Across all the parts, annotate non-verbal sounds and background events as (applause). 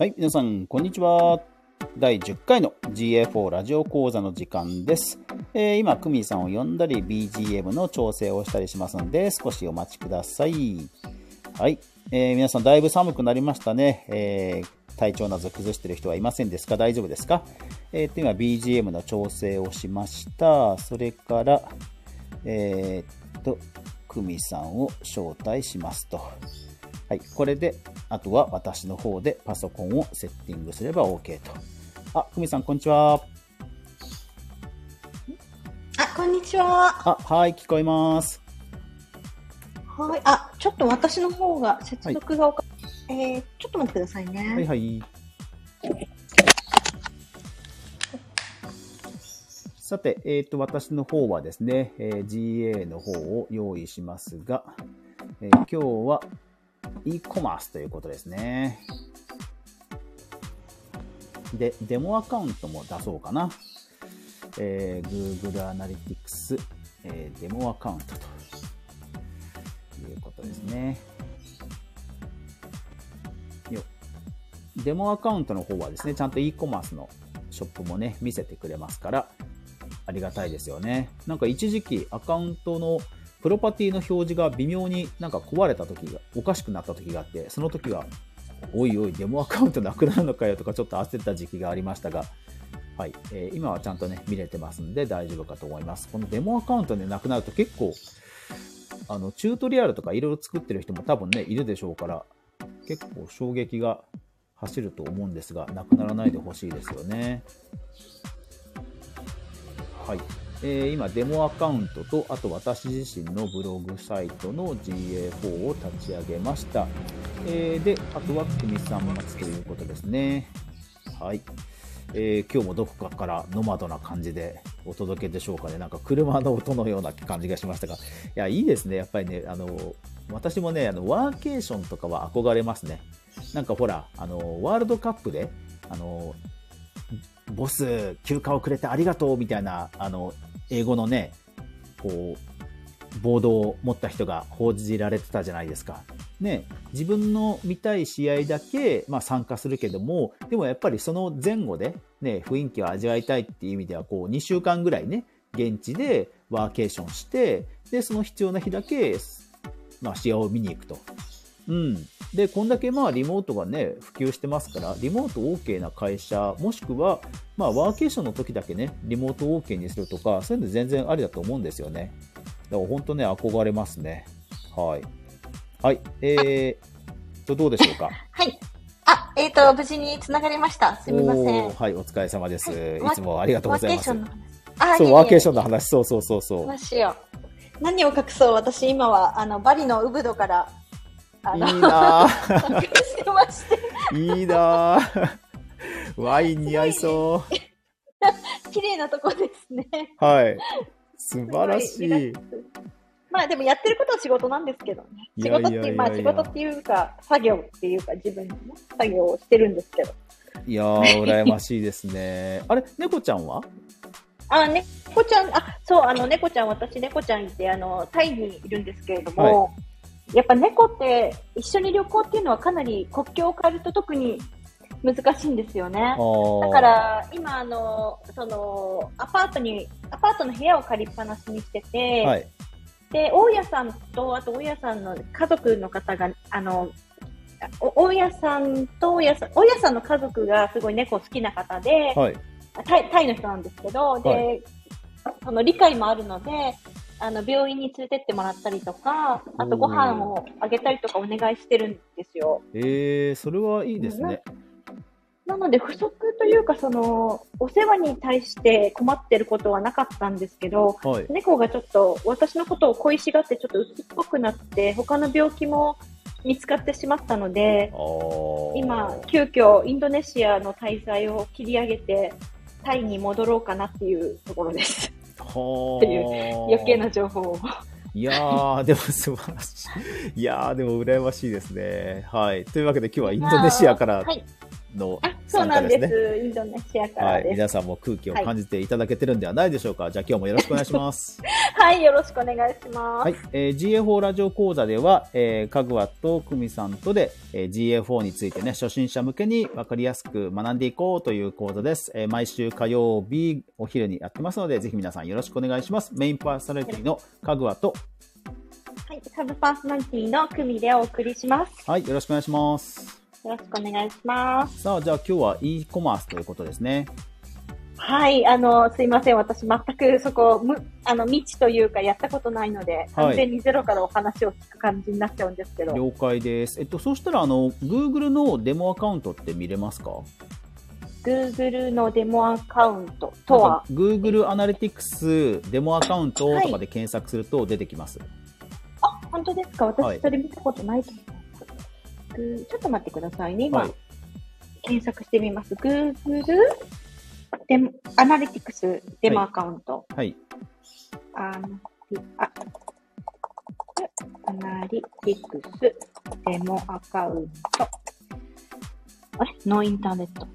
はい、皆さん、こんにちは。第10回の GA4 ラジオ講座の時間です。えー今、クミさんを呼んだり、BGM の調整をしたりしますので、少しお待ちください。はい、えー皆さん、だいぶ寒くなりましたね。えー体調など崩してる人はいませんですか？大丈夫ですか？えーと、今、BGM の調整をしました。それから、えっと、クミさんを招待しますと。はい、これで、あとは私の方でパソコンをセッティングすれば OK と。あ、クミさん、こんにちは。あ、こんにちは。あ、はい、聞こえます。はい。あ、ちょっと私の方が接続がおか、えー、ちょっと待ってくださいね。はいはい。さて、えっ、と、私の方はですね、えー GA の方を用意しますが、えー今日は e コマースということですね。で、デモアカウントも出そうかな。えー Google Analytics、えーデモアカウントということですね。よデモアカウントの方はですね、ちゃんと e コマースのショップもね、見せてくれますから、ありがたいですよね。なんか一時期アカウントのプロパティの表示が微妙になんか壊れた時が、おかしくなった時があって、その時は、おいおい、デモアカウントなくなるのかよとかちょっと焦った時期がありましたが、はい、えー今はちゃんとね、見れてますんで大丈夫かと思います。このデモアカウントでなくなると結構、あの、チュートリアルとかいろいろ作ってる人も多分ね、いるでしょうから、結構衝撃が走ると思うんですが、なくならないでほしいですよね。はい。えー今、デモアカウントと、あと私自身のブログサイトの GA4 を立ち上げました。えーで、あとは、くみさん待つということですね。はい。えー今日もどこかからノマドな感じでお届けでしょうかね。なんか車の音のような感じがしましたが。いや、いいですね。やっぱりね、あの、私もね、あの、ワーケーションとかは憧れますね。なんかほら、あの、ワールドカップで、あの、ボス、休暇をくれてありがとうみたいな、あの、英語のね、こう、ボードを持った人が報じられてたじゃないですか。ね、自分の見たい試合だけ、まあ、参加するけども、でもやっぱりその前後で、ね、雰囲気を味わいたいっていう意味では、こう、2週間ぐらいね、現地でワーケーションして、で、その必要な日だけ、まあ、試合を見に行くと。うん。で、こんだけまあリモートがね、普及してますから、リモート OK な会社、もしくは、まあワーケーションの時だけね、リモート OK にするとか、そういうの全然ありだと思うんですよね。だから本当ね、憧れますね。はい。はい。えーと、どうでしょうか？はい。あ、えっ、と、無事に繋がりました。すみません。はい、お疲れ様です。はいいつもありがとうございます。ワーケーションの話。あそう、ワーケーションンの話、そうそうそうそう。どうしよう。何を隠そう、私今は、あの、バリのウブドから、あの、いいな (laughs) いいなぁ。ワイン似合いそ (laughs) 綺麗なとこですね。う。はい。素晴らしいまあでもやってることは仕事なんですけどね。仕事っていう、まあ仕事っていうか、作業っていうか自分のね、作業をしてるんですけど。いやー、羨ましいですね。あれ、猫ちゃんは？あ、猫ちゃん、あ、そう、あの、猫ちゃん、私猫ちゃんいて、あの、タイにいるんですけれども、やっぱ猫って一緒に旅行っていうのはかなり国境を変えると特に難しいんですよね。だから、今、あの、その、アパートに、アパートの部屋を借りっぱなしにしてて、はい。で、大家さんと、あと大家さんの家族の方が、あの、お大家さんと大家さん、大家さんの家族がすごい猫好きな方で、はい。タイの人なんですけど、で、はその理解もあるので、あの、病院に連れてってもらったりとか、あとご飯をあげたりとかお願いしてるんですよ。えー、それはいいですね。なので、不足というか、その、お世話に対して困ってることはなかったんですけど、はい。猫がちょっと私のことを恋しがってちょっと鬱っぽくなって、他の病気も見つかってしまったので今、急遽インドネシアの滞在を切り上げて、タイに戻ろうかなっていうところです。はっていうー余計な情報を。いやー、でも素晴らしい。いやー、でも羨ましいですね。はい。というわけで今日はインドネシアからはい。のあ、そう参加なんで。ですすね。インドネシアかはい。らです。皆さんも空気を感じていただけてるんではないでしょうか。じゃあ今日もよろしくお願いします。(laughs) はい、よろしくお願いします。はい、えー GA4 ラジオ講座では、えー、かぐわとくみさんとで、えー GA4 についてね、初心者向けに分かりやすく学んでいこうという講座です。えー毎週火曜日お昼にやってますので、ぜひ皆さんよろしくお願いします。メインパーソナリティのかぐわと、はい、サブパーソナリティのクミでお送りします。はい、よろしくお願いします。よろしくお願いします。さあ、じゃあ今日は e コマースということですね。はい、あの、すいません。私、全くそこ、む、あの、未知というか、やったことないので、完全にゼロからお話を聞く感じになっちゃうんですけど。了解です。えっと、そしたら、あの、Google のデモアカウントって見れますか？Google のデモアカウントとは？Google アナリティクスデモアカウントとかで検索すると出てきます。あ、本当ですか？はい私、それ見たことないと思います。ぐちょっと待ってくださいね。今、はい検索してみます。Google デモアナリティクスデモアカウント。はい。アナリあアナリティクスデモアカウント。あれ？ノーインターネット。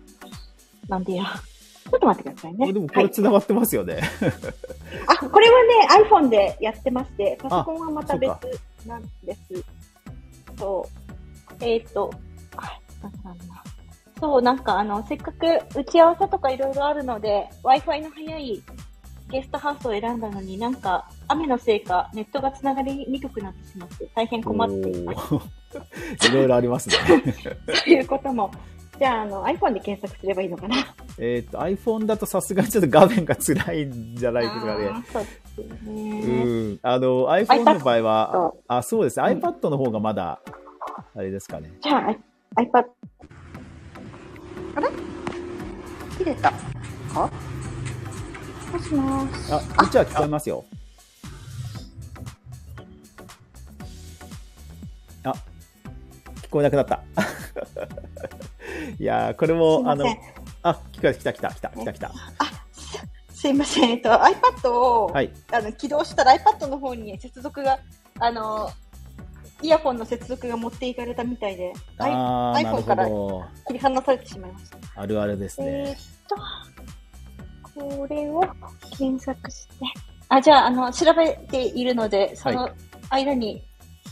なんでや。ちょっと待ってくださいね。でもこはいれ繋がってますよね。(laughs) あ、これはね、iPhone でやってまして、パソコンはまた別あなんです。そう。えっ、と、あ、なんだなんだそう、なんかあの、せっかく打ち合わせとかいろいろあるので、Wi-Fi の早いゲストハウスを選んだのになんか、雨のせいか、ネットがつながりにくくなってしまって、大変困っています。(laughs) いろいろありますね。(laughs) そういうことも。じゃあ、あの、iPhone で検索すればいいのかな？えっと、iPhone だとさすがにちょっと画面が辛いんじゃないですかね。そうですね。ん。あの、iPhone の場合はあ、そうです。うん iPad の方がまだ、あれですかね。じゃあ、iPad。あれ？切れた。かもしもーし。あ、うちは聞こえますよ。あ、聞こえなくなった。(laughs) いやー、これも、あの。あ、聞こえ、来た来た来た来た来た。すすいません。えっと、iPad を、はい。あの起動したら iPad の方に接続が、あの、イヤホンの接続が持っていかれたみたいで、iPhone から。切り離されてしまいました。あるあるですえーねっ。と、これを検索して、あ、じゃあ、あの、調べているので、その間に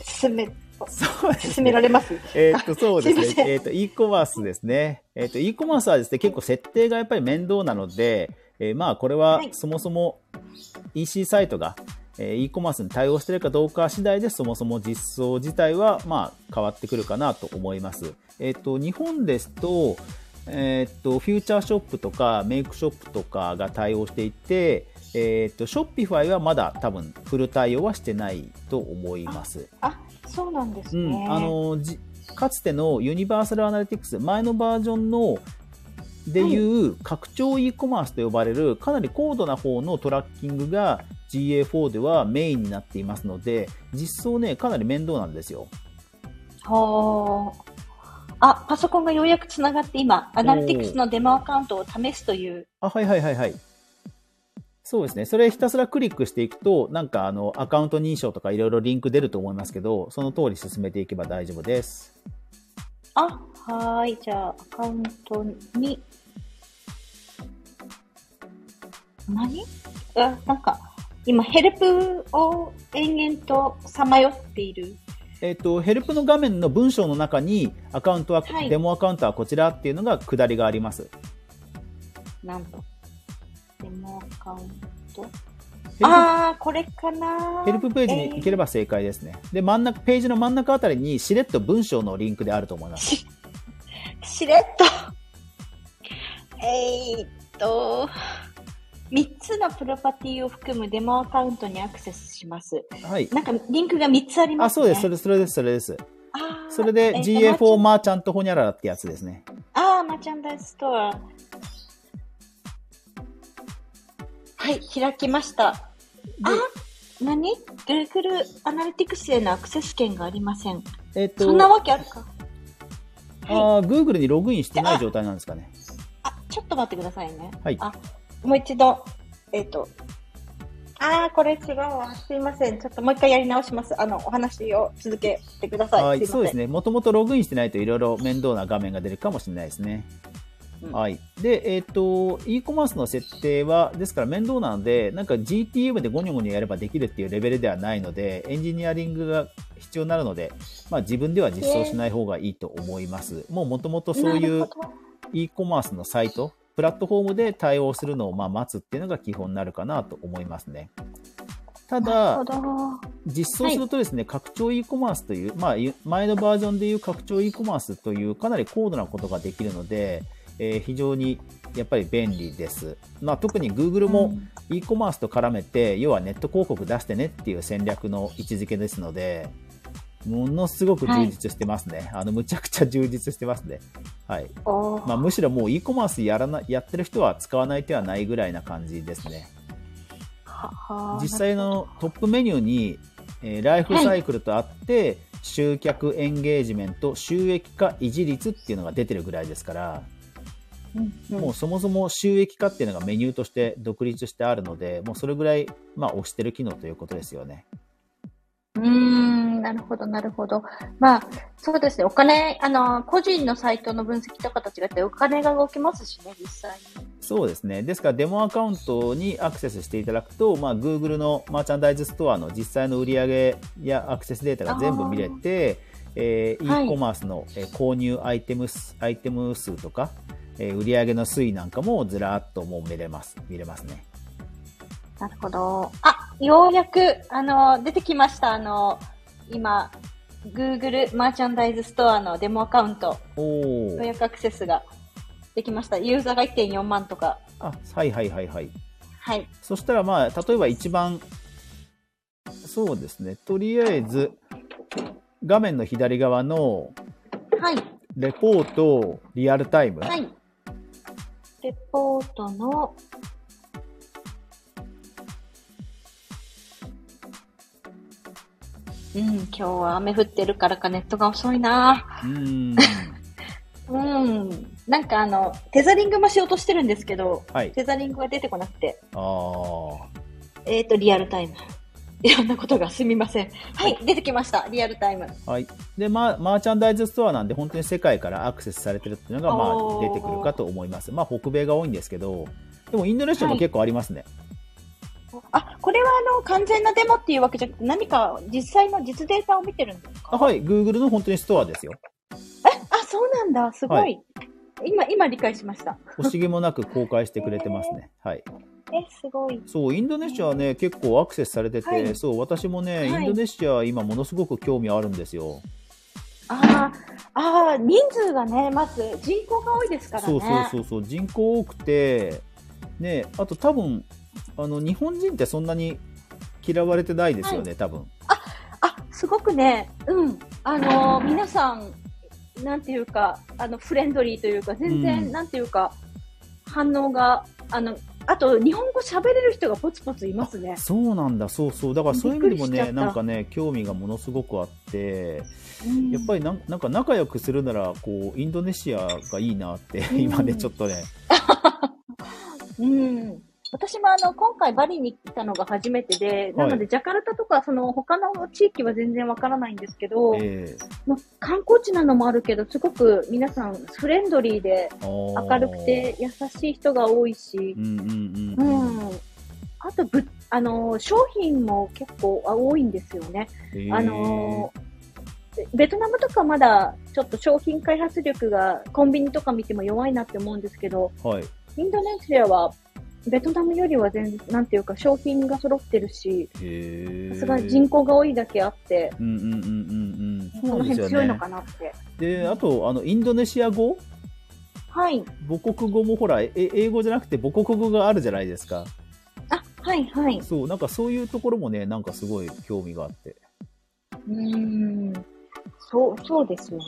進め、そうです進められます？えーっと、そうですね。(laughs) すえーっと、e コマースですね。えーっと、e コマースはですね、結構設定がやっぱり面倒なので、えーまあ、これははいそもそも EC サイトが、えー e コマースに対応しているかどうか次第で、そもそも実装自体は、まあ、変わってくるかなと思います。えーっと、日本ですと、えーっと、フューチャーショップとかメイクショップとかが対応していて、えーっと、ショッピファイはまだ多分フル対応はしてないと思います。あ、そうなんですうね。ん、あのじかつてのユニバーサルアナリティクス前のバージョンのでいう拡張 e コマースと呼ばれるかなり高度な方のトラッキングが GA4 ではメインになっていますので実装ねかなり面倒なんですよ。はあ。あ、パソコンがようやくつながって今、アナリティクスのデモアカウントを試すという。あはいはいはいはい。そうですね。それひたすらクリックしていくとなんかあのアカウント認証とかいろいろリンク出ると思いますけどその通り進めていけば大丈夫です。あ、はーい。じゃあ、アカウントに、何？あ、なんか、今、ヘルプを延々とさまよっている。えっと、ヘルプの画面の文章の中にアカウントは、はいデモアカウントはこちらっていうのが下りがあります。なんと。デモアカウント？あー、これかなヘルプページに行ければ正解ですね。で、真ん中、ページの真ん中あたりにしれっと文章のリンクであると思います。し、(laughs) しれっと。えーっと、3つのプロパティを含むデモアカウントにアクセスします。はい。なんか、リンクが3つありまあ、すね。そうです、それ、それです、それです。あーそれでえーと GA4 マーチャントホニャララってやつですね。ああ、マーチャンダイズストア。はい、開きました。あ、何 ?Google アナリティクスへのアクセス権がありません。えっと、そんなわけあるか？あはい。ー Google にログインしてない状態なんですかね。あ、ちょっと待ってくださいね。はいあ、もう一度、えっ、と。ああ、これ違うわ。すいません。ちょっともう一回やり直します。あの、お話を続けてください。はい、すい。そうですね。もともとログインしてないといろいろ面倒な画面が出るかもしれないですね。うんはい。で、えっ、と、e コマースの設定は、ですから面倒なので、なんか GTM でゴニョゴニョやればできるっていうレベルではないので、エンジニアリングが必要になるので、まあ自分では実装しない方がいいと思います。もう元々そういう e コマースのサイト、プラットフォームで対応するのをまあ待つっていうのが基本になるかなと思いますね。ただ。実装するとですね、拡張 e コマースという、まあ、ゆ前のバージョンでいう拡張 e コマースというかなり高度なことができるので、えー非常にやっぱり便利です。まあ、特に Google も e コマースと絡めて、要はネット広告出してねっていう戦略の位置づけですので、ものすごく充実してますね。あの、むちゃくちゃ充実してますね。はい。まあ、むしろもう e コマースやらな、やってる人は使わない手はないぐらいな感じですね。はは実際のトップメニューに、えーライフサイクルとあって、集客エンゲージメント収益化維持率っていうのが出てるぐらいですから、もうそもそも収益化っていうのがメニューとして独立してあるのでもうそれぐらい、まあ、押してる機能ということですよね。なるほど、なるほど。まあ、そうですね。お金、あの、個人のサイトの分析とかと違ってお金が動きますしね、実際に。そうですね。ですから、デモアカウントにアクセスしていただくと、まあ、Google のマーチャンダイズストアの実際の売上やアクセスデータが全部見れて、えーはい e コマースの、えー購入アイテム数アイテム数とか、えー売上の推移なんかもずらーっともう見れます。見れますね。なるほど。あ、ようやく、あの、出てきました。あの、今、Google マーチャンダイズストアのデモアカウント。予約アクセスができました。ユーザーが1.4万とか。あ、はいはいはいはい。はい。そしたらまあ、例えば一番、そうですね。とりあえず、画面の左側のはい。レポートリアルタイム。はい。レポートの、うん、今日は雨降ってるからかネットが遅いな。うーん。うん。なんかあの、テザリングもしようとしてるんですけど、はい。テザリングが出てこなくて、ああ。えっ、と、リアルタイム。(laughs) いろんなことがすみません。はい、出てきました。リアルタイム。はい。で、まあ、マーチャンダイズストアなんで、本当に世界からアクセスされてるっていうのが、まあ、出てくるかと思います。まあ、北米が多いんですけど、でも、インドネシアも結構ありますね。あ、これはあの、完全なデモっていうわけじゃなくて、何か実際の実データを見てるんですか？あはい。Google の本当にストアですよ。あ、そうなんだ。すごい。はい今、今理解しました。惜しげもなく公開してくれてますね。(laughs) はい。え、すごい。そう、インドネシアはね、結構アクセスされてて、はいそう、私もね、はいインドネシア今ものすごく興味あるんですよ。ああ、ああ、人数がね、まず人口が多いですからね。そうそうそうそう、人口多くて、ね、あと多分、あの、日本人ってそんなに嫌われてないですよね、多分。あ、すごくね、うん。あのー皆さん、なんていうか、あの、フレンドリーというか、全然、うんなんていうか、反応が、あの、あと、日本語喋れる人がポツポツいますね。そうなんだ、そうそう。だからそういう意味でもね、なんかね、興味がものすごくあって、うんやっぱりなんなんか仲良くするなら、こう、インドネシアがいいなって、うん今ね、ちょっとね、(laughs) うん。私もあの、今回バリに来たのが初めてで、なので、ジャカルタとか、その、他の地域は全然わからないんですけど、えまあ観光地なのもあるけど、すごく皆さんフレンドリーで、明るくて優しい人が多いしう、ん。あと、ぶ、あの、商品も結構あ多いんですよね。えーあの、ベベトナムとかまだちょっと商品開発力がコンビニとか見ても弱いなって思うんですけど、はい。インドネシアはベトナムよりは全然、なんていうか商品が揃ってるし、さすが人口が多いだけあって、うんうんうんうんうん。その辺強いのか。なって。で、あと、あの、インドネシア語？はい。母国語もほら、え英語じゃなくて母国語があるじゃないですか。あ、はいはい。そう、なんかそういうところもね、なんかすごい興味があって。うーん。そう、そうですよね。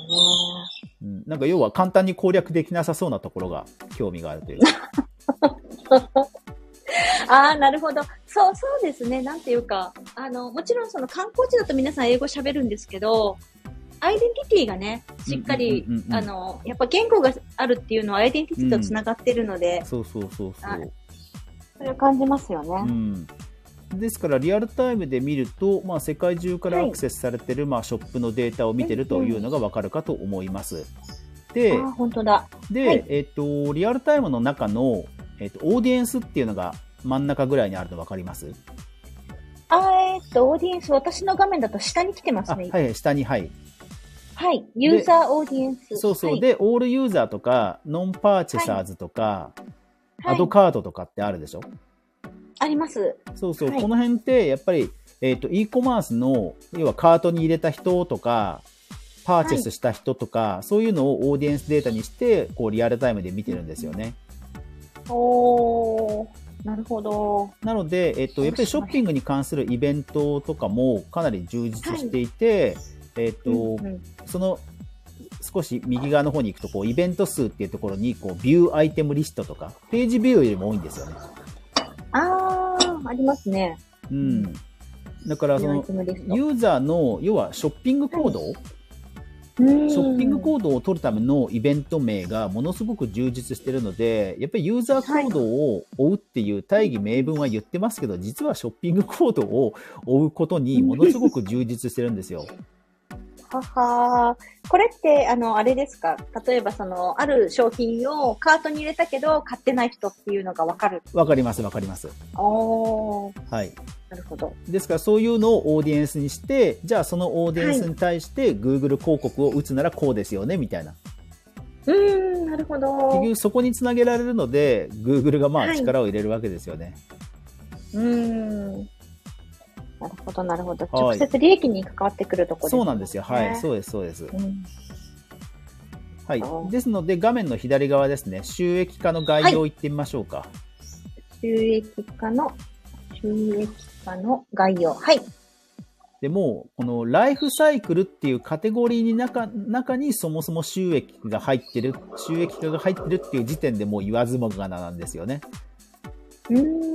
うん、なんか要は簡単に攻略できなさそうなところが興味があるというか。(laughs) (laughs) ああ、なるほど。そう、そうですね。なんていうか、あの、もちろんその観光地だと皆さん英語喋るんですけど、アイデンティティがね、しっかりうんうんうんうん、あの、やっぱ言語があるっていうのはアイデンティティと繋がってるので、そうそうそうそあう。それを感じますよね。うん。ですから、リアルタイムで見ると、まあ、世界中からはいアクセスされてる、まあ、ショップのデータを見てるというのがわかるかと思います。であ、、本当だ。で、はいえっ、と、リアルタイムの中の、えっ、と、オーディエンスっていうのが真ん中ぐらいにあるの分かります？あーえっと、オーディエンス、私の画面だと下に来てますあ、ね。はいはい、下に、はい。はい。ユーザーオーディエンス。そうそう。はい、で、オールユーザーとか、ノンパーチェサーズとか、はいアドカードとかってあるでしょ？あります。そうそう、はいこの辺って、やっぱり、えっ、と、e コマースの、要はカートに入れた人とか、パーチェスした人とか、そういうのをオーディエンスデータにして、こう、リアルタイムで見てるんですよね。おー、なるほど。なので、えっ、と、やっぱりショッピングに関するイベントとかもかなり充実していて、えっ、と、うんうんその、少し右側の方に行くと、こう、イベント数っていうところに、こう、ビューアイテムリストとか、ページビューよりも多いんですよね。あー、ありますね。うん。だから、その、ユーザーの、要はショッピングコード、ショショッピングコードを取るためのイベント名がものすごく充実してるので、やっぱりユーザー行動を追うっていう大義名分は言ってますけど、実はショッピングコードを追うことにものすごく充実してるんですよ。ははーこれって、あの、あれですか？例えば、その、ある商品をカートに入れたけど、買ってない人っていうのがわかる？わかります、わかります。おー、はい。なるほど。ですからそういうのをオーディエンスにして、じゃあそのオーディエンスに対して Google 広告を打つならこうですよね、みたいな。うーん、なるほど。結局そこにつなげられるので、Google がまあはい力を入れるわけですよね。うーん。なるほど、なるほど。はい直接利益に関わってくるところそうなんですよ。はい。う。そうです、そうです。うん、はいですので、画面の左側ですね、収益化の概要を言ってみましょうか。収益化の、収益化の概要。はい。でも、このライフサイクルっていうカテゴリーに中中にそもそも収益が入ってる、収益化が入ってるっていう時点でもう言わずもがななんですよね。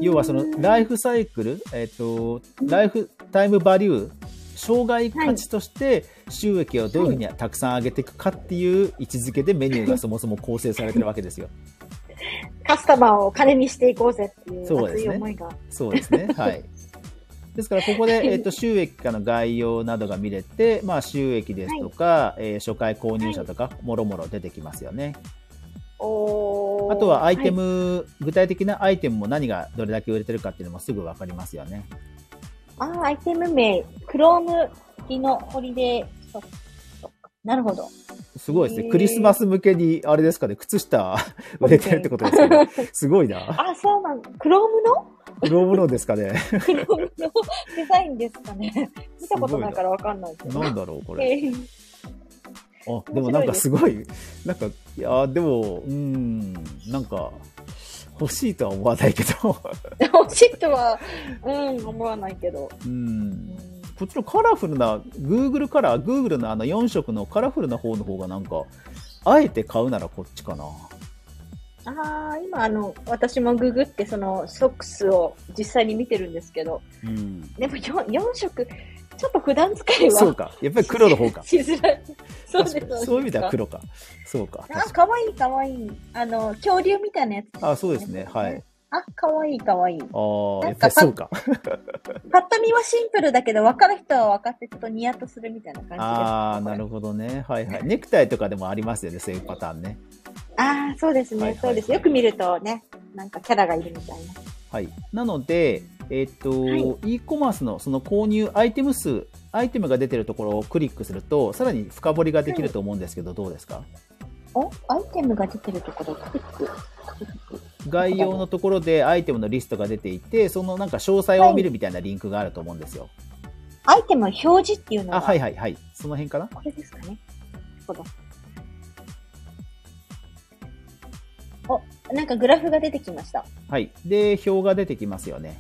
要はそのライフサイクル、えっ、と、ライフタイムバリュー、障害価値として収益をどういうふうにたくさん上げていくかっていう位置づけでメニューがそもそも構成されてるわけですよ。カスタマーを金にしていこうぜっていうそうですね熱い思いが。そうですね。はい。ですから、ここで、えっ、と、収益化の概要などが見れて、まあ、収益ですとか、えー初回購入者とか、もろもろ出てきますよね。あとは、アイテはいム、具体的なアイテムも何がどれだけ売れてるかっていうのもすぐわかりますよね。あー、アイテム名、 Chrome Dino Holiday Socks。なるほど。すごいですね。クリスマス向けに、あれですかね、靴下 (laughs) 売れてるってことですけど、(laughs) すごいな。あ、そうなん Chrome の？ Chrome のですかね。(laughs) クロームのデザインですかね。見たことないからわかんないけど。なんだろう、これ。えーあ、でもなんかすごい、なんか、いや、でも、うん、なんか、欲しいとは思わないけど、欲しいとは、うん、思わないけど。う、うんんこっちのカラフルな、Google カラー、Google のあの4色のカラフルな方の方がなんか、あえて買うならこっちかな。ああ、今あの、私もググってそのソックスを実際に見てるんですけど、うん。でも 4, 4色、ちょっと普段使いはそうか。やっぱり黒の方か。しづらい。そうですそういう意味では黒か。そうか。あ、確かかわいいかわいい。あの、恐竜みたいなやつ、にあ、そうですね。はい。。あ、かわいいかわいい。ああ、やっぱりそうか。(laughs) パッと見はシンプルだけど、分かる人は分かってちょっとニヤッとするみたいな感じです。ああ、なるほほどね。はいはい。ネクタイとかでもありますよね。そういうパターンね。ど。ああ、そうですね、そうです。よく見るとね、なんかキャラがいるみたいな。はい。なので、えっ、と、はい e コマースのその購入アイテム数、アイテムが出てるところをクリックすると、さらに深掘りができると思うんですけど、どうですか？おアイテムが出てるところ、クリック。概要のところでアイテムのリストが出ていて、そのなんか詳細を見るみたいなリンクがあると思うんですよ。アイテム表示っていうのは、あ、はいはいはい。その辺かな？これですかね。なるほど。お、なんかグラフが出てきました。はい。で、表が出てきますよね。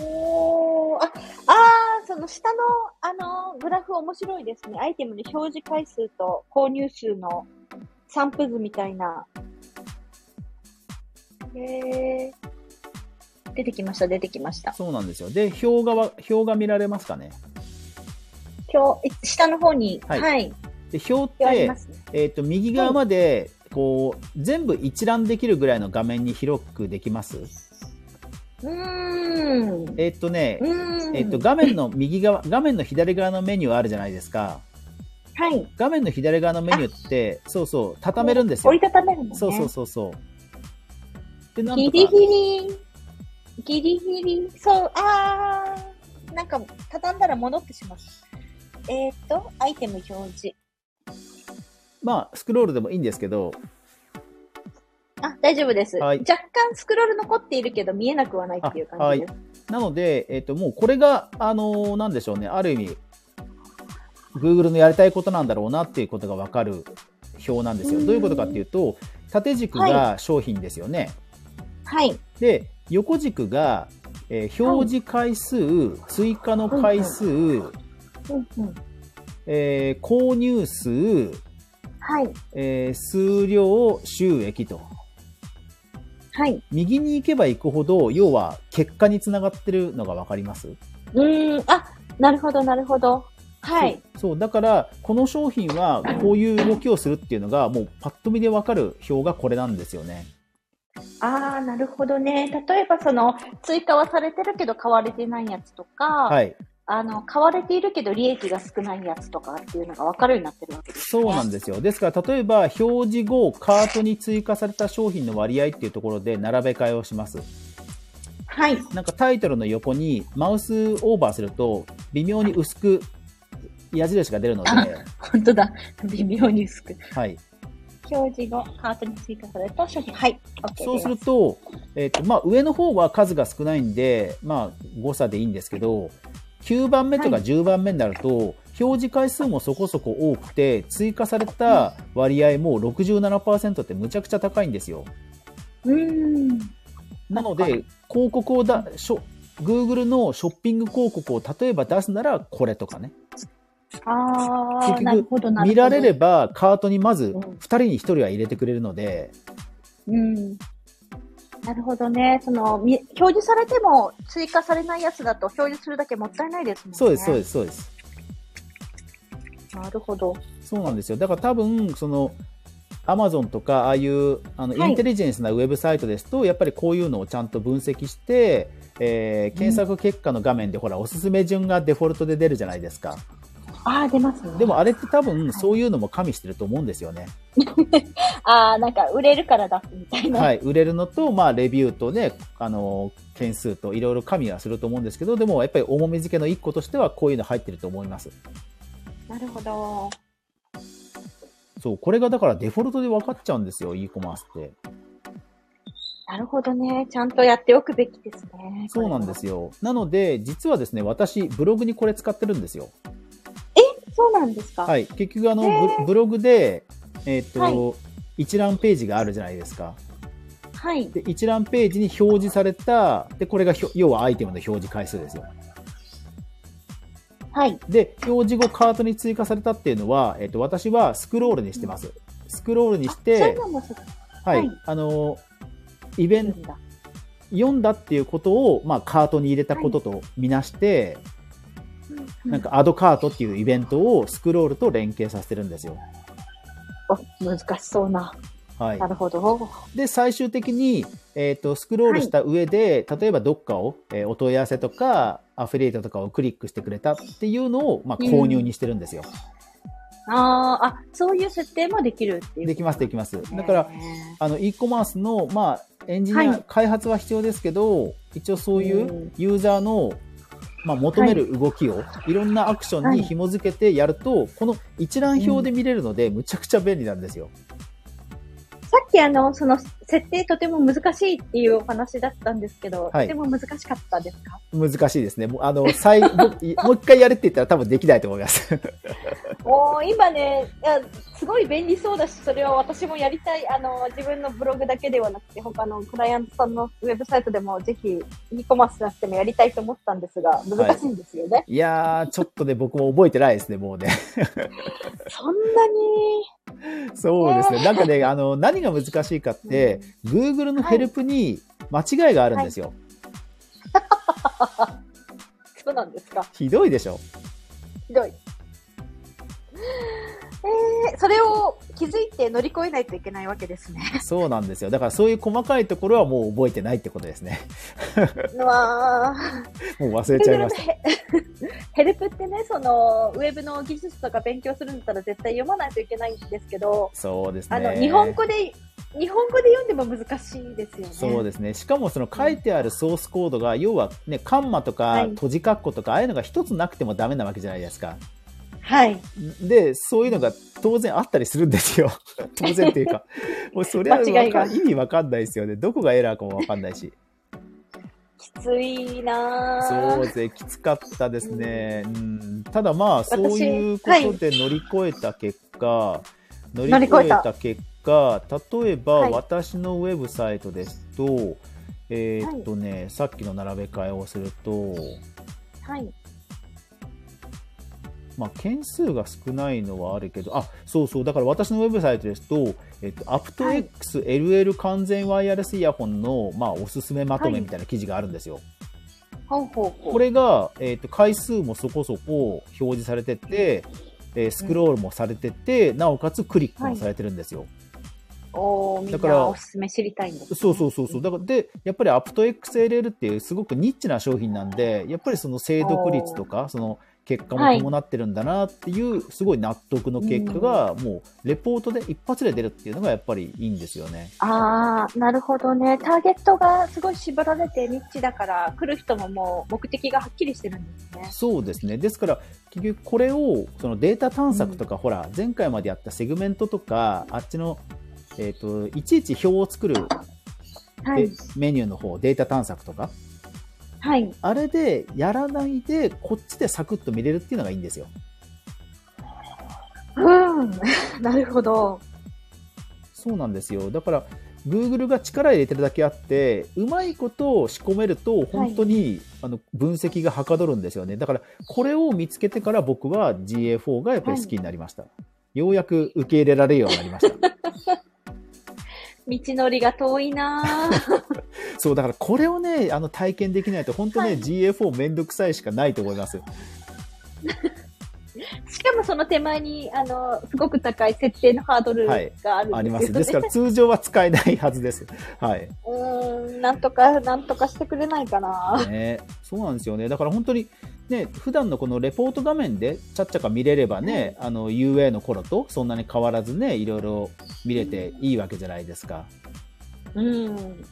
おー、あ、あー、その下の、あの、グラフ面白いですね。アイテムの表示回数と購入数の散布図みたいな。へー。出てきました、出てきました。そうなんですよ。で、表がわ、表が見られますかね？今日、え下の方に、ははいい。で、表ってね。えっ、と、右側まで、こう、全部一覧できるぐらいの画面に広くできます？うえっ、とね、うーん。えっ、と、画面の右側、(laughs) 画面の左側のメニューあるじゃないですか。はい。画面の左側のメニューって、そうそう、畳めるんですよ折。りたためるのね。そうそうそうそう。で、なんギリギリ、ギリギリ、そう、あー、なんか、畳んだら戻ってしまう。えっ、ー、と、アイテム表示。まあ、スクロールでもいいんですけど、あ、大丈夫です。はい若干スクロール残っているけど見えなくはないっていう感じです。なので、えっ、と、もうこれが、あのーなんでしょうね、ある意味、Google のやりたいことなんだろうなっていうことがわかる表なんですよ。うんどういうことかっていうと、縦軸が商品ですよね。はい。で、横軸が、えー表示回数、追加の回数、うんうん。えー購入数、はい。えー数量、収益と。はい。右に行けば行くほど、要は結果につながってるのがわかります？うーん、あ、なるほど、なるほど。はい。そう。だから、この商品はこういう動きをするっていうのが、もうパッと見でわかる表がこれなんですよね。あー、なるほどね。例えば、その、追加はされてるけど買われてないやつとか、はい。あの、買われているけど利益が少ないやつとかっていうのが分かるようになってるわけです、そうなんですよ。ですから、例えば、表示後、カートに追加された商品の割合っていうところで並べ替えをします。はい。なんかタイトルの横にマウスオーバーすると、微妙に薄く矢印が出るので、本当だ。微妙に薄く。はい。表示後、カートに追加された商品。はい。OK そうすると、えっ、と、まあ、上の方は数が少ないんで、まあ、誤差でいいんですけど、9番目とかはい10番目になると、表示回数もそこそこ多くて、追加された割合も67%ってむちゃくちゃ高いんですよ。うーん。なので、広告をだ、しょ Google のショッピング広告を例えば出すならこれとかね。あー、結局なるほど、なるほど。見られればカートにまずうん2人に1人は入れてくれるので、うん。なるほどね。その、み表示されても追加されないやつだと表示するだけもったいないですもんね。そうです、そうす。です、そうです。なるほど。そうなんですよ。だから多分、その、アマゾンとか、ああいう、あの、はいインテリジェンスなウェブサイトですと、やっぱりこういうのをちゃんと分析して、えー検索結果の画面で、ほら、おすすめ順がデフォルトで出るじゃないですか。あー、出ますね。でも、あれって多分、そういうのも加味してると思うんですよね。(laughs) あー、なんか売れるから出すみたいな。はい。売れるのと、まあ、レビューとね、あの、件数といろいろ加味はすると思うんですけど、でも、やっぱり重み付けの一個としては、こういうの入ってると思います。なるほど。そう、これがだからデフォルトで分かっちゃうんですよ、e コマースって。なるほどね。ちゃんとやっておくべきですね。そうなんですよ。なので、実はですね、私、ブログにこれ使ってるんですよ。そうなんですか。。はいい。結局、あの、へーブブログで、えっ、と、はい一覧ページがあるじゃないですか。はい。で、一覧ページに表示された、で、これが要はアイテムの表示回数ですよ。はい。で、表示後カートに追加されたっていうのは、えっ、と、私はスクロールにしてます。スクロールにしてはい、はいあの、イベント。読んだっていうことを、まあ、カートに入れたこととみなして、うなん、か、アドカートっていうイベントをスクロールと連携させてるんですよ。お難しそうな。はいな。るほど。で、最終的に、えっ、と、スクロールした上で、例えばどっかを、えーお問い合わせとか、アフィリエイトとかをクリックしてくれたっていうのを、まあ、購入にしてるんですよ。あーあ、そういう設定もできるっていう。できます、できます。だから、へあの、e コマースの、まあ、エンジニア、はい開発は必要ですけど、一応そういううんユーザーの、まあ、求める動きを、い、ろんなアクションに紐付けてやると、この一覧表で見れるので、むちゃくちゃ便利なんですよ。ーさっきあの、その設定とても難しいっていうお話だったんですけど、はいとても難しかったですか？難しいですね。もう、あの、最後、(laughs) もう一回やれって言ったら多分できないと思います。(laughs) もう今ねいや、すごい便利そうだし、それは私もやりたい。あの、自分のブログだけではなくて、他のクライアントさんのウェブサイトでもぜひ、e コマースなくてもやりたいと思ったんですが、難しいんですよね。いやー、ちょっとね、僕も覚えてないですね、もうね。(laughs) そんなに、そうですね。なんかね、あの、何が難しいかって、Google のヘルプに間違いがあるんですよ。(laughs) そうなんですか。ひどいでしょ。ひどい。えー、それを気づいて乗り越えないといけないわけですね。(laughs) そうなんですよ。だからそういう細かいところはもう覚えてないってことですね。うわもう忘れちゃいました。ヘヘルプってね、その、ウェブの技術とか勉強するんだったら絶対読まないといけないんですけど、そうですね。あの、日本語で、日本語で読んでも難しいですよね。そうですね。しかもその書いてあるソースコードが、要はね、カンマとかはい閉じ括弧とか、ああいうのが一つなくてもダメなわけじゃないですか。はい。で、そういうのが当然あったりするんですよ。(laughs) 当然っていうか。もうそれは意味わかんないですよね。どこがエラーかもわかんないし。きついなぁそうですね、きつかったですね。うん、ただまあ、私そういうことで乗り越えた結果、乗り乗り越えた結果、例えばはい私のウェブサイトですと、えーっとね、さっきの並べ替えをすると、はい。まあ、件数が少ないのはあるけど、あ、そうそう、だから私のウェブサイトですと、えっと、aptX LL 完全ワイヤレスイヤホンの、まあ、おすすめまとめみたいな記事があるんですよ。ほうほうほう。これが、えっと、回数もそこそこ表示されてて、えースクロールもされてて、なおかつクリックもされてるんですよ。おーみんだからなおすすめ知りたいんです、ね。そうそうそうそう。だから、で、やっぱり aptX LL っていうすごくニッチな商品なんで、やっぱりその精読率とか、その結果も伴ってるんだなっていう、すごい納得の結果が、もう、レポートで一発で出るっていうのがやっぱりいいんですよね。ああ、なるほどね。ターゲットがすごい絞られてニッチだから、来る人ももう目的がはっきりしてるんですね。そうですね。ですから、結局これを、そのデータ探索とか、ほら、前回までやったセグメントとか、あっちの、えっ、と、いちいち表を作る、はいで。メニューの方、データ探索とか、はい。あれでやらないで、こっちでサクッと見れるっていうのがいいんですよ。うん。(laughs) なるほど。そうなんですよ。だから、Google が力入れてるだけあって、うまいことを仕込めると、本当に、あの分析がはかどるんですよね。だから、これを見つけてから僕は GA4 がやっぱり好きになりました。ようやく受け入れられるようになりました。(laughs) 道のりが遠いなぁ (laughs) そう、だからこれをね、あの体験できないと、本当ね、はい GA4 めんどくさいしかないと思います。しかもその手前に、あの、すごく高い設定のハードルがあるんですよね。あります。ですから、通常は使えないはずです。はい。うーん、なんとか、なんとかしてくれないかな。ね、そうなんですよね。だから本当に、ね、普段のこのレポート画面でちゃっちゃか見れればね、あの UA の頃とそんなに変わらずね、いろいろ見れていいわけじゃないですか。うん。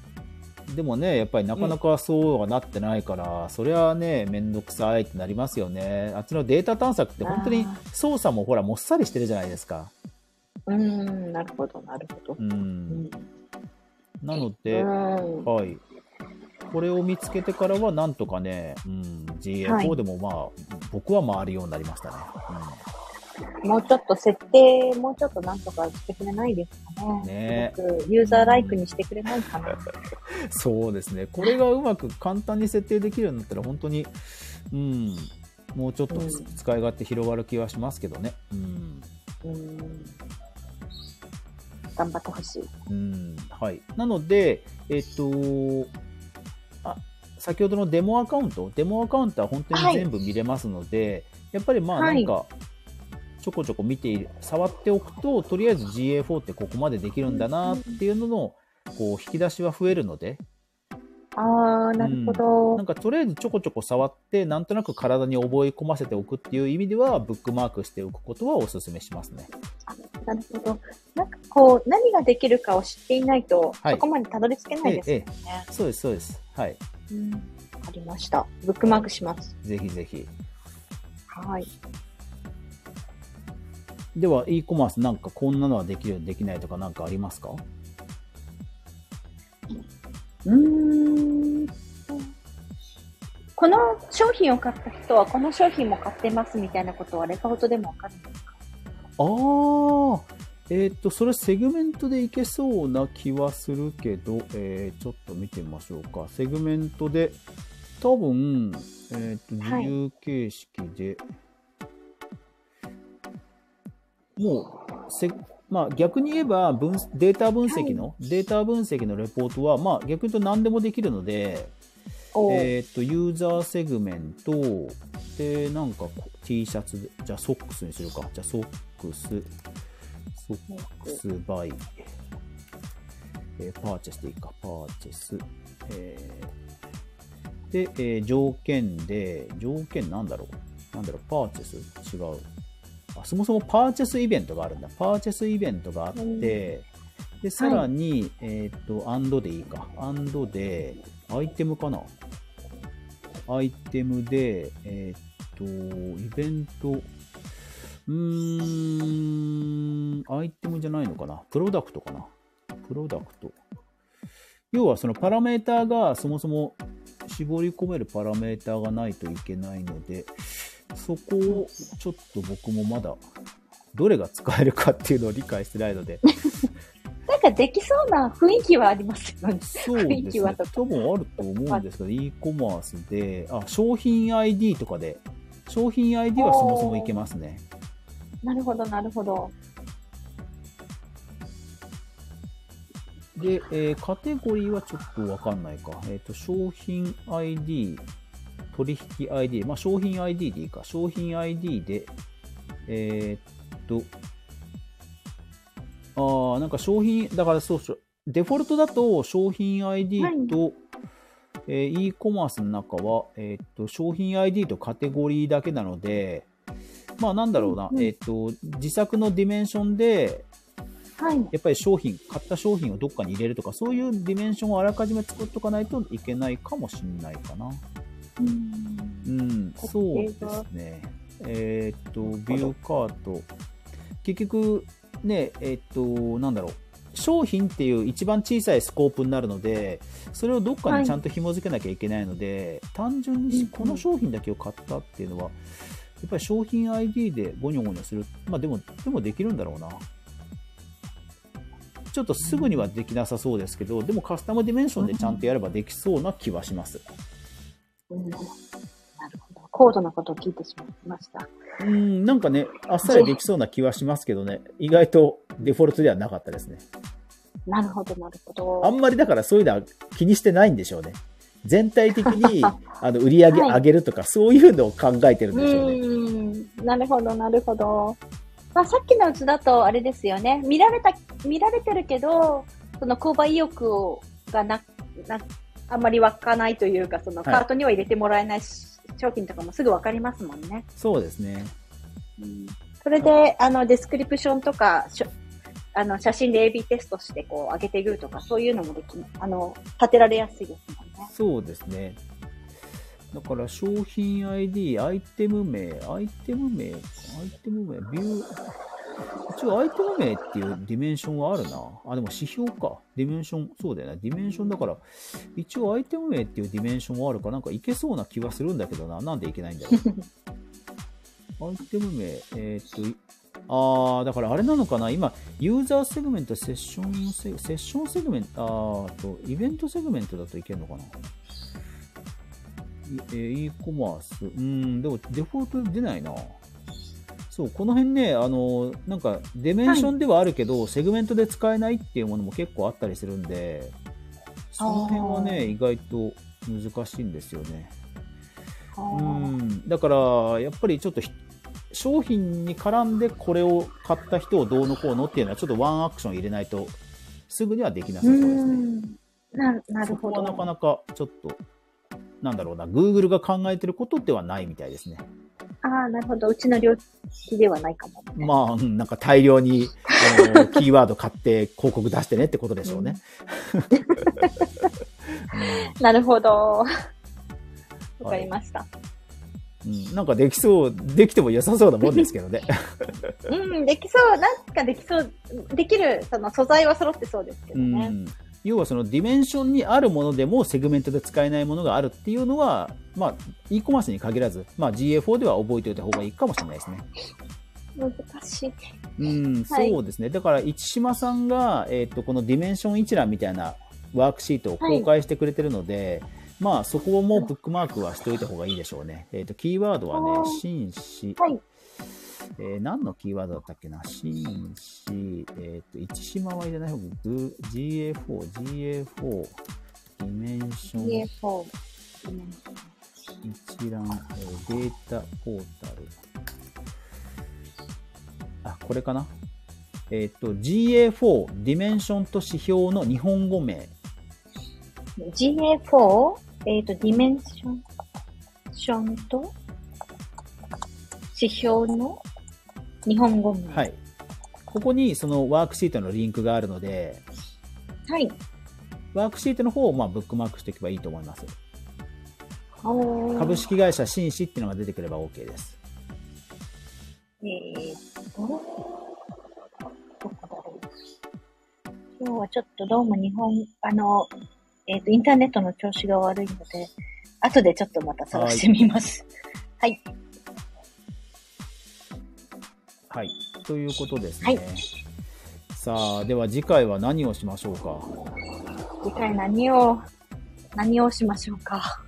でもね、やっぱりなかなかそうはなってないから、そりゃね、めんどくさいってなりますよね。あっちのデータ探索って本当にあ操作もほらもっさりしてるじゃないですか。うん、なるほど、なるほど。う。うんん。なのうで、んはい。これを見つけてからはなんとかね、うん、は GA4 いでもまあ、僕は回るようになりましたね。うんもうちょっと設定、もうちょっとなんとかしてくれないですかね。ねユーザーライクにしてくれないかな。(laughs) そうですね。これがうまく簡単に設定できるようになったら、本当に、うん、もうちょっとうん使い勝手広がる気はしますけどね。うん。うん。頑張ってほしい。うん。はい。なので、えっと、あ、先ほどのデモアカウント、デモアカウントは本当に全部見れますので、やっぱりまあはないんか、ちょこちょこ見ている、触っておくと、とりあえず GA4 ってここまでできるんだなっていうのの、こう、引き出しは増えるので、あー、なるほど。なんかとりあえずちょこちょこ触って、なんとなく体に覚え込ませておくっていう意味では、ブックマークしておくことはお勧めしますね。なるほど。なんかこう、何ができるかを知っていないと、はいそこまでたどり着けないですよね。そうです、そうです。はい。うん。わかりました。ブックマークします。ぜひぜひ。はい。では、e コマースなんかこんなのはできる、できないとかなんかありますか？うーん。この商品を買った人はこの商品も買ってますみたいなことはレポートでもわかるんですか？あー、えっ、と、それセグメントでいけそうな気はするけど、えー、ちょっと見てみましょうか。セグメントで、多分、えっ、と、自はい由形式で、もう、せまあ逆に言えば分、データ分析の、データ分析のレポートは、まあ逆に言うと何でもできるので、えっ、と、ユーザーセグメント、で、なんかこ T シャツで、じゃあソックスにするか。じゃあソックス、ソックス buy、えーパーチェスでいいか。パーチェス。えーで、えー条件で、条件なんだろうなんだろうパーチェス？違う。あ、そもそもパーチェスイベントがあるんだ。パーチェスイベントがあって、うんで、さらに、えっ、と、アンドでいいか。アンドで、アイテムかな？アイテムで、えっ、と、イベント、うーん、アイテムじゃないのかな？プロダクトかな？プロダクト。要はそのパラメーターがそもそも絞り込めるパラメーターがないといけないので、そこをちょっと僕もまだどれが使えるかっていうのを理解してないので、(laughs) なんかできそうな雰囲気はありますよね。そう雰囲ですね気はと。多分あると思うんですけど、e コマースで、あ、商品 ID とかで、商品 ID はそもそもいけますね。なるほど、なるほど。で、えーカテゴリーはちょっとわかんないか。えっ、と、商品 ID、取引 ID、まあ、商品 ID でいいか。商品 ID で、えーっと、ああ、なんか商品、だからそうそう、デフォルトだと商品 ID と、えー e コマースの中は、えーっと、商品 ID とカテゴリーだけなので、まあなんだろうな、うんえーっと、自作のディメンションで、はい。やっぱり商品、買った商品をどっかに入れるとか、そういうディメンションをあらかじめ作っとかないといけないかもしれないかな。うんそうですね。えーっと、 view cart。結局、ね、えーっと、なんだろう。商品っていう一番小さいスコープになるので、それをどっかにちゃんと紐付けなきゃいけないので、単純にうんこの商品だけを買ったっていうのは、やっぱり商品 ID でゴニョゴニョする。まあでも、でもできるんだろうな。ちょっとすぐにはできなさそうですけど、でもカスタムディメンションでちゃんとやればできそうな気はします。うんなるほど。高度なことを聞いてしまいました。うん、なんかね、あっさりできそうな気はしますけどね、意外とデフォルトではなかったですね。なるほど、なるほど。あんまりだからそういうのは気にしてないんでしょうね。全体的に (laughs) あの売り上げはい上げるとか、そういうのを考えてるんでしょうね。うん、なるほど、なるほど。まあ、さっきのうちだと、あれですよね。見られた、見られてるけど、その購買意欲をがな、な、あんまり湧かないというか、そのカートには入れてもらえないし商品とかもすぐわかりますもんね。そうですね。うん、それで、あの、デスクリプションとか、あの、写真で AB テストして、こう、上げていくとか、そういうのもでき、あの、立てられやすいですもんね。そうですね。だから商品 ID、アイテム名、アイテム名、アイテム名、ビュー、一応アイテム名っていうディメンションはあるな。あ、でも指標か。ディメンション、そうだよね。ディメンションだから、一応アイテム名っていうディメンションはあるから、なんかいけそうな気はするんだけどな。なんでいけないんだろう。(laughs) アイテム名、えーっと、あー、だからあれなのかな今、ユーザーセグメント、セッションセグ、セッションセグメント、あーと、イベントセグメントだといけるのかな e コマース。うん、でもデフォルトで出ないな。そう、この辺ね、あの、なんか、ディメンションではあるけど、セグメントで使えないっていうものも結構あったりするんで、その辺はあね、意外と難しいんですよね。あうーん、だから、やっぱりちょっとひ商品に絡んでこれを買った人をどうのこうのっていうのはちょっとワンアクション入れないとすぐにはできなさそうですね。うんななるそほど。こはなかなかちょっと、なんだろうな、Google が考えてることではないみたいですね。ああ、なるほど。うちの領域ではないかも、ね。まあ、うんなんか大量にあの (laughs) キーワード買って広告出してねってことでしょうね。(laughs) なるほど。わかりました。うんうんなんかできそう、できても良さそうなもんですけどね。うん、できそう。なんかできそう。できる、その素材は揃ってそうですけうどね。ん、要はそのディメンションにあるものでもセグメントで使えないものがあるっていうのは、まあ、e コマースに限らず、まあ、GA4 では覚えておいた方がいいかもしれないですね。難しい。うん、はいそうですね。だから、市島さんが、えっ、と、このディメンション一覧みたいなワークシートを公開してくれてるので、まあ、そこもブックマークはしておいた方がいいでしょうね。えっ、と、キーワードはね紳士、はい。えー何のキーワードだったっけな？紳士、えっ、と、市島は入れない方が、GA4、GA4、ディメンション、GA4。一覧、えーデータポータル。あ、これかな？えっ、と、GA4 ディメンションと指標の日本語名。GA4、えっ、と、ディメンション、ションと、指標の？日本語名。。はいい。ここにそのワークシートのリンクがあるので、はい。ワークシートの方をまあブックマークしておけばいいと思います。株式会社真摯っていうのが出てくれば OK です。えーっと、どこだろう。今日はちょっとどうも日本、あの、えーっと、インターネットの調子が悪いので、後でちょっとまた探してみます。はい。はい。ということですはね。さあ、では次回は何をしましょうか？次回何を、何をしましょうか？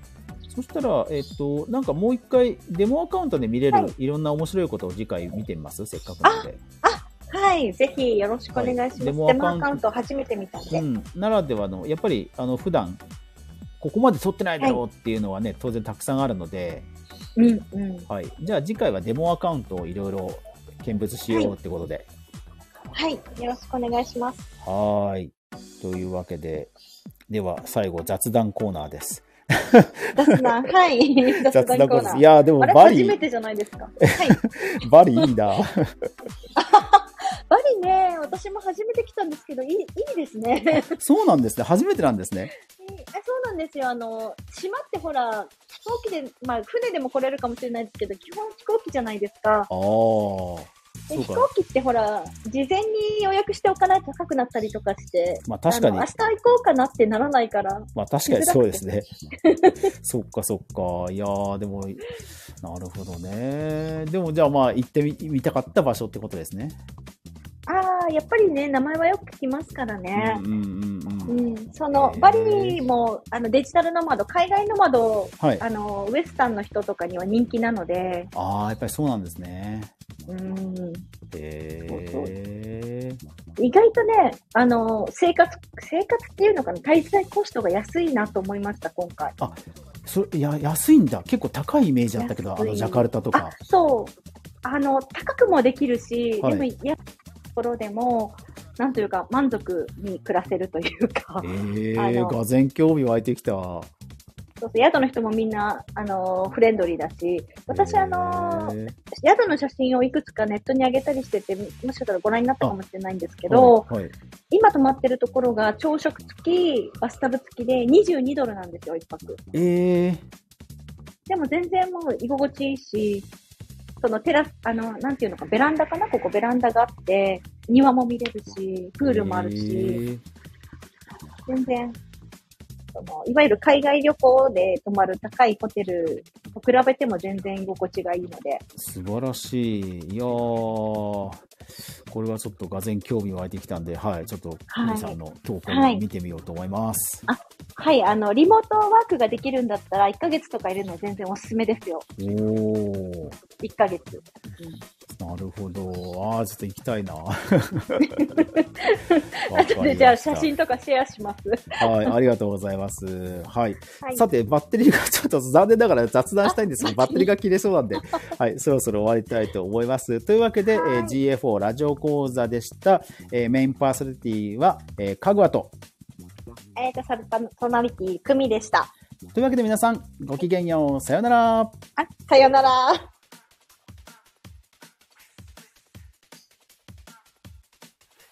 そしたら、えっと、なんかもう一回、デモアカウントで見れる、、はいろんな面白いことを次回見てみます？せっかくなので。はい。ぜひよろしくお願いします。はいデモアカウント初めて見たんで。うん。ならではの、やっぱり、あの、普段、ここまで撮ってないだろうっていうのはね、当然たくさんあるので、うん、うん。はい。じゃあ次回はデモアカウントをいろいろ見物しようってことで。はい。よろしくお願いします。はーい。というわけで、では最後雑談コーナーです。雑談、はい。(laughs) 雑談コーナ。ー。いやーでもバリ初め、てじゃないですか？はい。(laughs) バリいいな。(laughs) バリね、私も初めて来たんですけど、いい、いいですね。そうなんですね。初めてなんですね。えそうなんですよ。あの、島ってほら、飛行機で、まあ、船でも来れるかもしれないですけど、基本飛行機じゃないですか。ああ。飛行。機ってほら、事前に予約しておかないと高くなったりとかして、まあ確かに明、日行こうかなってならないから、まあ確かにそうですね。(laughs) そっかそっか。いやー、でも、なるほどね。でもじゃあまあ行ってみ見たかった場所ってことですね。ああ、やっぱりね、名前はよく聞きますからね。うんうんうんそのバリもあのデジタルノマド、海外ノマド、はい。あのウエスタンの人とかには人気なので、ああ、やっぱりそうなんですね。うん、へえ。意外とね、あの生活、生活っていうのかな、滞在コストが安いなと思いました、今回。それ、いや、安いんだ。結構高いイメージだったけど、あの、ジャカルタとあか。、そう。あの、高くもできるし、はいでも、やところでも、なんというか、満足に暮らせるというか、ええあのがぜん興味湧いてきた。そうそう宿の人もみんな、あの、フレンドリーだし、私、あの、へ宿の写真をいくつかネットに上げたりしてて、もしかしたらご覧になったかもしれないんですけーど、はいはい今泊まってるところが朝食付き、バスタブ付きで22ドルなんですよ、一泊。ええでも全然もう居心地いいし、そのテラス、あの、なんていうのか、ベランダかな？ここベランダがあって、庭も見れるし、プールもあるし、えー。全然、その、いわゆる海外旅行で泊まる高いホテルと比べても全然居心地がいいので、素晴らしい。いやー、これはちょっとがぜん興味湧いてきたんで、はい、ちょっと、はさんの投稿はいを見てみようと思います。はい、あの、リモートワークができるんだったら、1ヶ月とかいるの全然おすすめですよ。おー、1ヶ月。なるほど。あー、ちょっと行きたいな。(laughs) とでじゃあ写真とかシェアします。はい、ありがとうございます。はい。はい。さて、バッテリーがちょっと残念ながら雑談したいんですけど、バッテリーが切れそうなんで、はい、そろそろ終わりたいと思います。というわけで、はいえー GA4 ラジオ講座でした。えーメインパーソナリティは、えー、かぐわと。えっ、と、サルパソナリティ、クミでした。というわけで皆さん、ごきげんよう。さようなら。あ、さよなら。